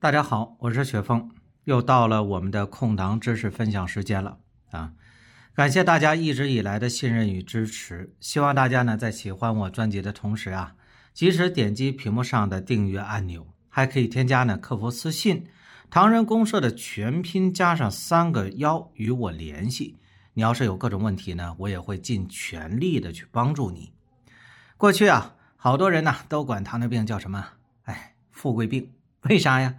大家好，我是雪峰，又到了我们的空档知识分享时间了啊！感谢大家一直以来的信任与支持，希望大家呢在喜欢我专辑的同时啊，及时点击屏幕上的订阅按钮，还可以添加呢客服私信“唐人公社”的全拼加上三个幺与我联系。你要是有各种问题呢，我也会尽全力的去帮助你。过去啊，好多人呢都管糖尿病叫什么？哎，富贵病。为啥呀？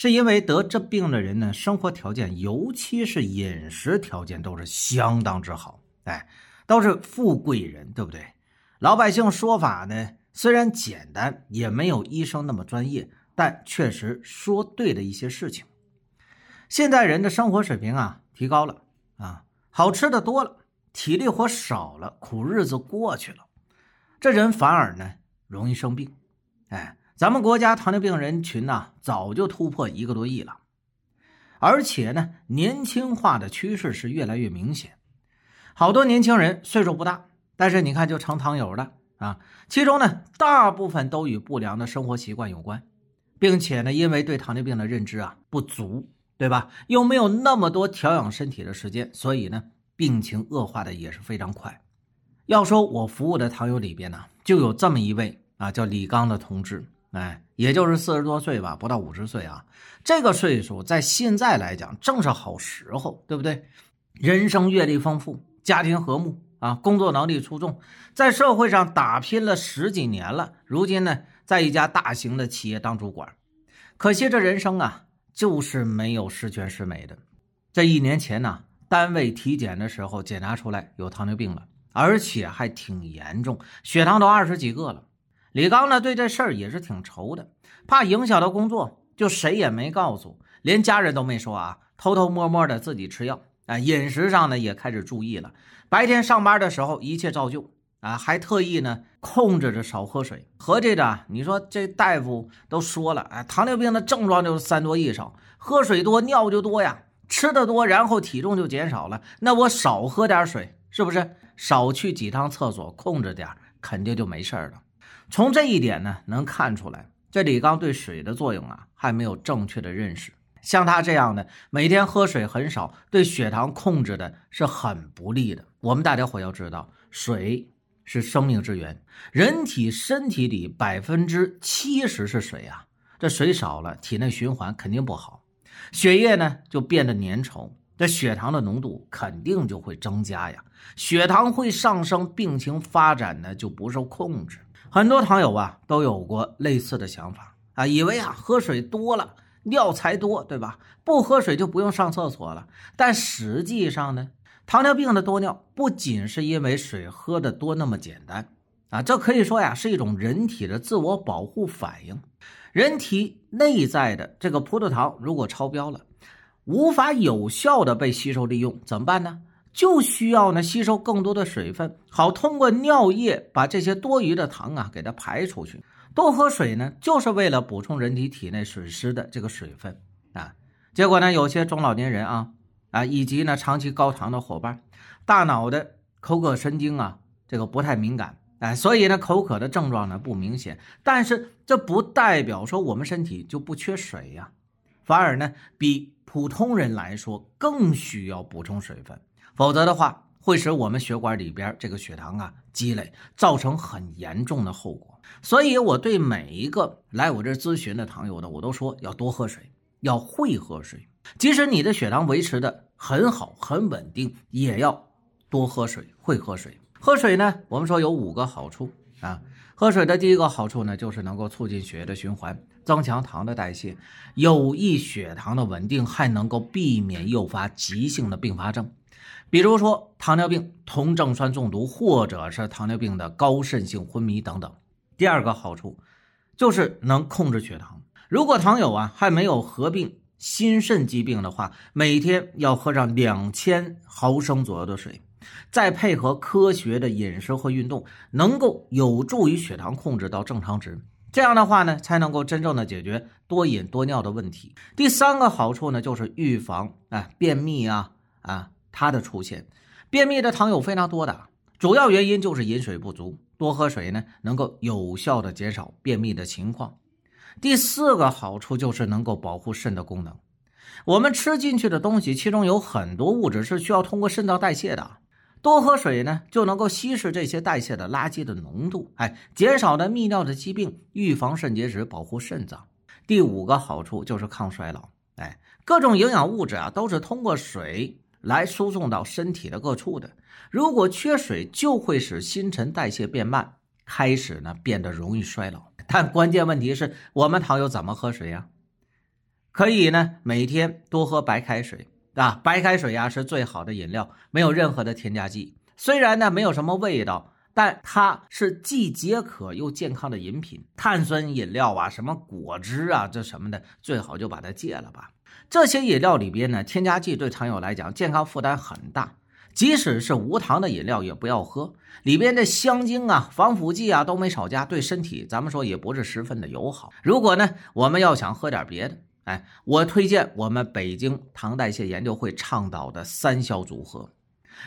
是因为得这病的人呢，生活条件，尤其是饮食条件都是相当之好，哎，都是富贵人，对不对？老百姓说法呢，虽然简单，也没有医生那么专业，但确实说对了一些事情。现在人的生活水平啊，提高了啊。好吃的多了，体力活少了，苦日子过去了，这人反而呢容易生病。哎，咱们国家糖尿病人群呐早就突破一个多亿了，而且呢年轻化的趋势是越来越明显。好多年轻人岁数不大，但是你看就成糖友了啊。其中呢大部分都与不良的生活习惯有关，并且呢因为对糖尿病的认知啊不足。对吧？又没有那么多调养身体的时间，所以呢，病情恶化的也是非常快。要说我服务的糖友里边呢，就有这么一位啊，叫李刚的同志，哎，也就是四十多岁吧，不到五十岁啊。这个岁数在现在来讲正是好时候，对不对？人生阅历丰富，家庭和睦啊，工作能力出众，在社会上打拼了十几年了，如今呢，在一家大型的企业当主管。可惜这人生啊。就是没有十全十美的。这一年前呢，单位体检的时候检查出来有糖尿病了，而且还挺严重，血糖都二十几个了。李刚呢对这事儿也是挺愁的，怕影响到工作，就谁也没告诉，连家人都没说啊，偷偷摸摸的自己吃药啊，饮食上呢也开始注意了。白天上班的时候一切照旧。啊，还特意呢控制着少喝水。合计着，你说这大夫都说了，哎，糖尿病的症状就是三多一少，喝水多尿就多呀，吃的多，然后体重就减少了。那我少喝点水，是不是？少去几趟厕所，控制点，肯定就没事了。从这一点呢，能看出来，这李刚对水的作用啊，还没有正确的认识。像他这样的，每天喝水很少，对血糖控制的是很不利的。我们大家伙要知道，水。是生命之源，人体身体里百分之七十是水啊，这水少了，体内循环肯定不好，血液呢就变得粘稠，这血糖的浓度肯定就会增加呀，血糖会上升，病情发展呢就不受控制。很多糖友啊都有过类似的想法啊，以为啊喝水多了尿才多，对吧？不喝水就不用上厕所了，但实际上呢？糖尿病的多尿不仅是因为水喝的多那么简单啊，这可以说呀是一种人体的自我保护反应。人体内在的这个葡萄糖如果超标了，无法有效的被吸收利用，怎么办呢？就需要呢吸收更多的水分，好通过尿液把这些多余的糖啊给它排出去。多喝水呢，就是为了补充人体体内损失的这个水分啊。结果呢，有些中老年人啊。啊，以及呢，长期高糖的伙伴，大脑的口渴神经啊，这个不太敏感，哎，所以呢，口渴的症状呢不明显。但是这不代表说我们身体就不缺水呀，反而呢，比普通人来说更需要补充水分，否则的话会使我们血管里边这个血糖啊积累，造成很严重的后果。所以我对每一个来我这咨询的糖友呢，我都说要多喝水，要会喝水。即使你的血糖维持的很好、很稳定，也要多喝水，会喝水。喝水呢，我们说有五个好处啊。喝水的第一个好处呢，就是能够促进血液的循环，增强糖的代谢，有益血糖的稳定，还能够避免诱发急性的并发症，比如说糖尿病、酮症酸中毒，或者是糖尿病的高渗性昏迷等等。第二个好处就是能控制血糖。如果糖友啊还没有合并。心肾疾病的话，每天要喝上两千毫升左右的水，再配合科学的饮食和运动，能够有助于血糖控制到正常值。这样的话呢，才能够真正的解决多饮多尿的问题。第三个好处呢，就是预防啊便秘啊啊它的出现。便秘的糖友非常多的，主要原因就是饮水不足。多喝水呢，能够有效的减少便秘的情况。第四个好处就是能够保护肾的功能。我们吃进去的东西，其中有很多物质是需要通过肾脏代谢的。多喝水呢，就能够稀释这些代谢的垃圾的浓度，哎，减少的泌尿的疾病，预防肾结石，保护肾脏。第五个好处就是抗衰老，哎，各种营养物质啊，都是通过水来输送到身体的各处的。如果缺水，就会使新陈代谢变慢，开始呢变得容易衰老。但关键问题是我们糖友怎么喝水呀？可以呢，每天多喝白开水。啊，白开水呀是最好的饮料，没有任何的添加剂。虽然呢没有什么味道，但它是既解渴又健康的饮品。碳酸饮料啊，什么果汁啊，这什么的，最好就把它戒了吧。这些饮料里边呢，添加剂对糖友来讲健康负担很大。即使是无糖的饮料也不要喝，里边的香精啊、防腐剂啊都没少加，对身体咱们说也不是十分的友好。如果呢我们要想喝点别的。哎，我推荐我们北京糖代谢研究会倡导的三消组合，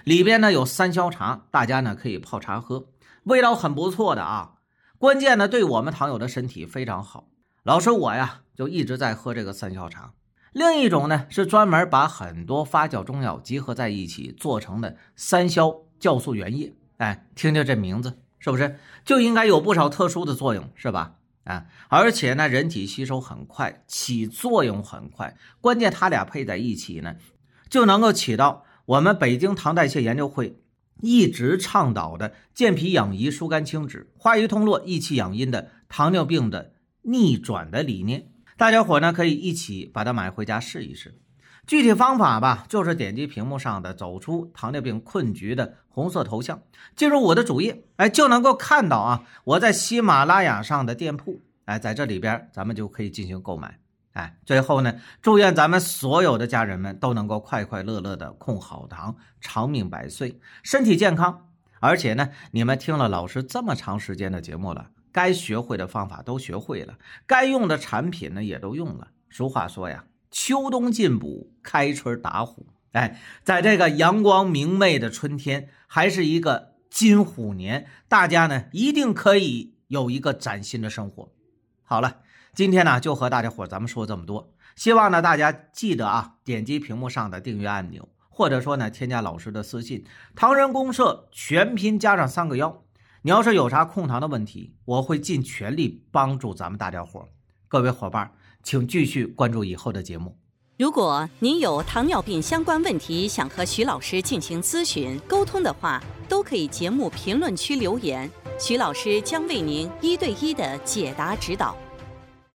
里边呢有三消茶，大家呢可以泡茶喝，味道很不错的啊。关键呢对我们糖友的身体非常好。老师我呀就一直在喝这个三消茶。另一种呢是专门把很多发酵中药集合在一起做成的三消酵素原液。哎，听听这名字是不是就应该有不少特殊的作用，是吧？啊，而且呢，人体吸收很快，起作用很快。关键它俩配在一起呢，就能够起到我们北京糖代谢研究会一直倡导的健脾养胰、疏肝清脂、化瘀通络、益气养阴的糖尿病的逆转的理念。大家伙呢可以一起把它买回家试一试。具体方法吧，就是点击屏幕上的“走出糖尿病困局”的红色头像，进入我的主页，哎，就能够看到啊，我在喜马拉雅上的店铺，哎，在这里边咱们就可以进行购买，哎，最后呢，祝愿咱们所有的家人们都能够快快乐乐的控好糖，长命百岁，身体健康。而且呢，你们听了老师这么长时间的节目了，该学会的方法都学会了，该用的产品呢也都用了。俗话说呀。秋冬进补，开春打虎。哎，在这个阳光明媚的春天，还是一个金虎年，大家呢一定可以有一个崭新的生活。好了，今天呢就和大家伙咱们说这么多，希望呢大家记得啊，点击屏幕上的订阅按钮，或者说呢添加老师的私信，唐人公社全拼加上三个幺。你要是有啥控糖的问题，我会尽全力帮助咱们大家伙。各位伙伴。请继续关注以后的节目。如果您有糖尿病相关问题，想和徐老师进行咨询沟通的话，都可以节目评论区留言，徐老师将为您一对一的解答指导。